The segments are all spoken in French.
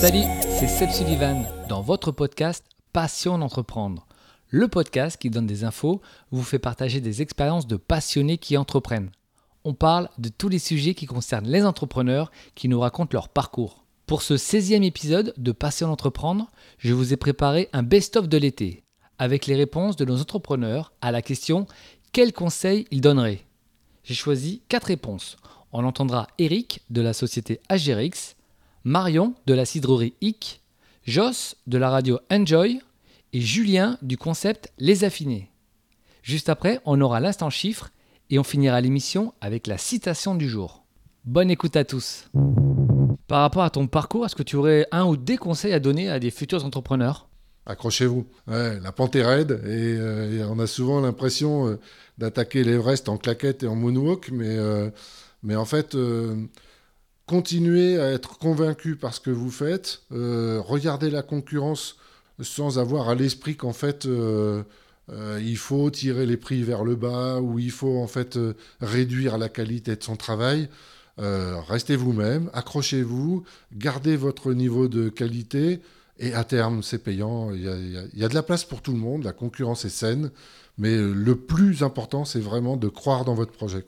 Salut, c'est Seb Sullivan dans votre podcast Passion d'entreprendre. Le podcast qui donne des infos, vous fait partager des expériences de passionnés qui entreprennent. On parle de tous les sujets qui concernent les entrepreneurs qui nous racontent leur parcours. Pour ce 16e épisode de Passion d'entreprendre, je vous ai préparé un best-of de l'été avec les réponses de nos entrepreneurs à la question quels conseils ils donneraient? J'ai choisi quatre réponses. On entendra Eric de la société Agerix, Marion de la cidrerie IC, Joss de la radio Enjoy et Julien du concept Les Affinés. Juste après, on aura l'instant chiffre et on finira l'émission avec la citation du jour. Bonne écoute à tous. Par rapport à ton parcours, est-ce que tu aurais un ou des conseils à donner à des futurs entrepreneurs? Accrochez-vous. la pente est raide et, euh, on a souvent l'impression euh, d'attaquer l'Everest en claquette et en moonwalk, mais, euh, mais en fait, continuez à être convaincu par ce que vous faites, regardez la concurrence sans avoir à l'esprit qu'en fait, il faut tirer les prix vers le bas ou il faut en fait réduire la qualité de son travail. restez vous-même, accrochez-vous, gardez votre niveau de qualité. Et à terme, c'est payant. Il y, a, de la place pour tout le monde. La concurrence est saine. Mais le plus important, c'est vraiment de croire dans votre projet.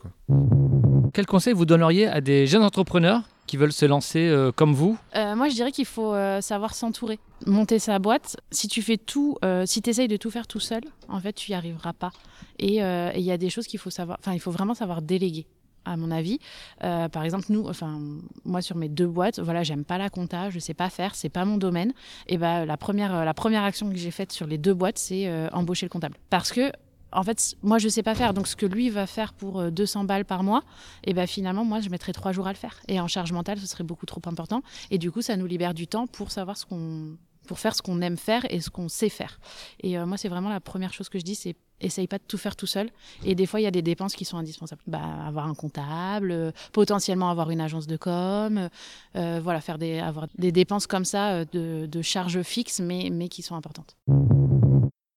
Quel conseil vous donneriez à des jeunes entrepreneurs qui veulent se lancer euh, comme vous? Euh, Moi, je dirais qu'il faut euh, savoir s'entourer. Monter sa boîte, si tu fais tout, si tu essayes de tout faire tout seul, en fait, tu n'y arriveras pas. Et il y a des choses qu'il faut savoir, enfin, il faut vraiment savoir déléguer à mon avis. Par exemple, nous, enfin, moi sur mes deux boîtes, voilà, j'aime pas la compta, je sais pas faire, c'est pas mon domaine. Et ben la première, la première action que j'ai faite sur les deux boîtes, c'est embaucher le comptable. Parce que en fait, moi, je sais pas faire. Donc, ce que lui va faire pour 200 euh, balles par mois, et ben finalement, moi, je mettrais trois jours à le faire. Et en charge mentale, ce serait beaucoup trop important. Et du coup, ça nous libère du temps pour savoir ce qu'on pour faire ce qu'on aime faire et ce qu'on sait faire. Et moi, c'est vraiment la première chose que je dis, c'est essaye pas de tout faire tout seul. Et des fois, il y a des dépenses qui sont indispensables. Bah, avoir un comptable, euh, potentiellement avoir une agence de com, euh, voilà, faire des, avoir des dépenses comme ça euh, de, de charges fixes, mais, mais qui sont importantes.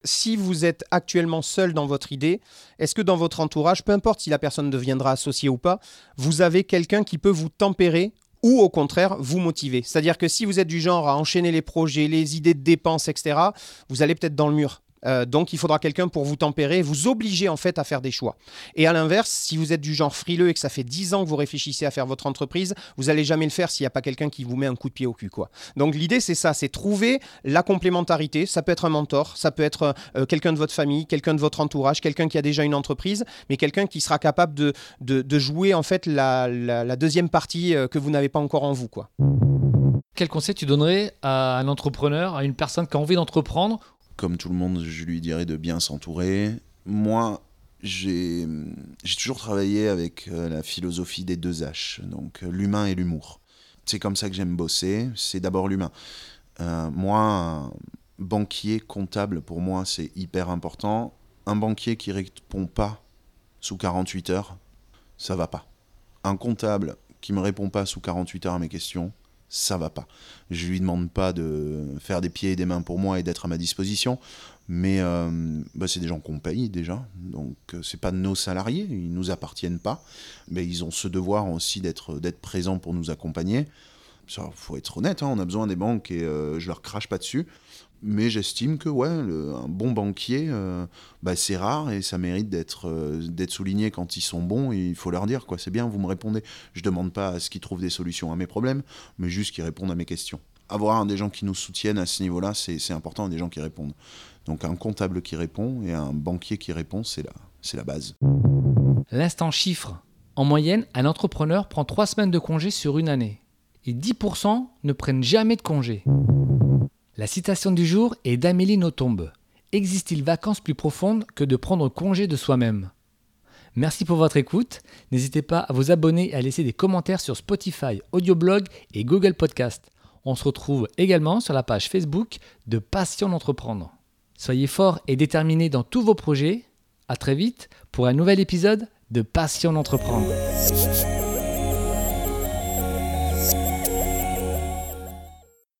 Si vous êtes actuellement seul dans votre idée, est-ce que dans votre entourage, peu importe si la personne deviendra associée ou pas, vous avez quelqu'un qui peut vous tempérer ou au contraire vous motiver? C'est-à-dire que si vous êtes du genre à enchaîner les projets, les idées de dépenses, etc., vous allez peut-être dans le mur. Euh, donc il faudra quelqu'un pour vous tempérer, vous obliger en fait à faire des choix. Et à l'inverse, si vous êtes du genre frileux et que ça fait 10 ans que vous réfléchissez à faire votre entreprise, vous allez jamais le faire s'il n'y a pas quelqu'un qui vous met un coup de pied au cul. Quoi. Donc l'idée c'est ça, c'est trouver la complémentarité. Ça peut être un mentor, ça peut être euh, quelqu'un de votre famille, quelqu'un de votre entourage, quelqu'un qui a déjà une entreprise, mais quelqu'un qui sera capable de, jouer en fait la, deuxième partie euh, que vous n'avez pas encore en vous. Quoi. Quel conseil tu donnerais à un entrepreneur, à une personne qui a envie d'entreprendre comme tout le monde, je lui dirais de bien s'entourer. Moi, j'ai toujours travaillé avec euh, la philosophie des deux H, donc euh, l'humain et l'humour. C'est comme ça que j'aime bosser, c'est d'abord l'humain. Euh, moi, banquier, comptable, pour moi, c'est hyper important. Un banquier qui répond pas sous 48 heures, ça va pas. Un comptable qui me répond pas sous 48 heures à mes questions, ça va pas. Je lui demande pas de faire des pieds et des mains pour moi et d'être à ma disposition, mais euh, bah, c'est des gens qu'on paye déjà, donc euh, c'est pas nos salariés, ils nous appartiennent pas, mais ils ont ce devoir aussi d'être d'être présents pour nous accompagner. Il faut être honnête, hein, on a besoin des banques et euh, je leur crache pas dessus. Mais j'estime que ouais, un bon banquier, euh, bah, c'est rare et ça mérite d'être euh, souligné quand ils sont bons. Il faut leur dire quoi, c'est bien, vous me répondez. Je demande pas à ce qu'ils trouvent des solutions à mes problèmes, mais juste qu'ils répondent à mes questions. Avoir des gens qui nous soutiennent à ce niveau-là, c'est important, des gens qui répondent. Donc un comptable qui répond et un banquier qui répond, c'est la, la base. L'instant chiffre. En moyenne, un entrepreneur prend 3 semaines de congé sur une année. Et 10% ne prennent jamais de congé. La citation du jour est d'Amélie Nothomb. Existe-t-il vacances plus profondes que de prendre congé de soi-même? Merci pour votre écoute. N'hésitez pas à vous abonner et à laisser des commentaires sur Spotify, Audioblog et Google Podcast. On se retrouve également sur la page Facebook de Passion d'entreprendre. Soyez forts et déterminés dans tous vos projets. À très vite pour un nouvel épisode de Passion d'entreprendre.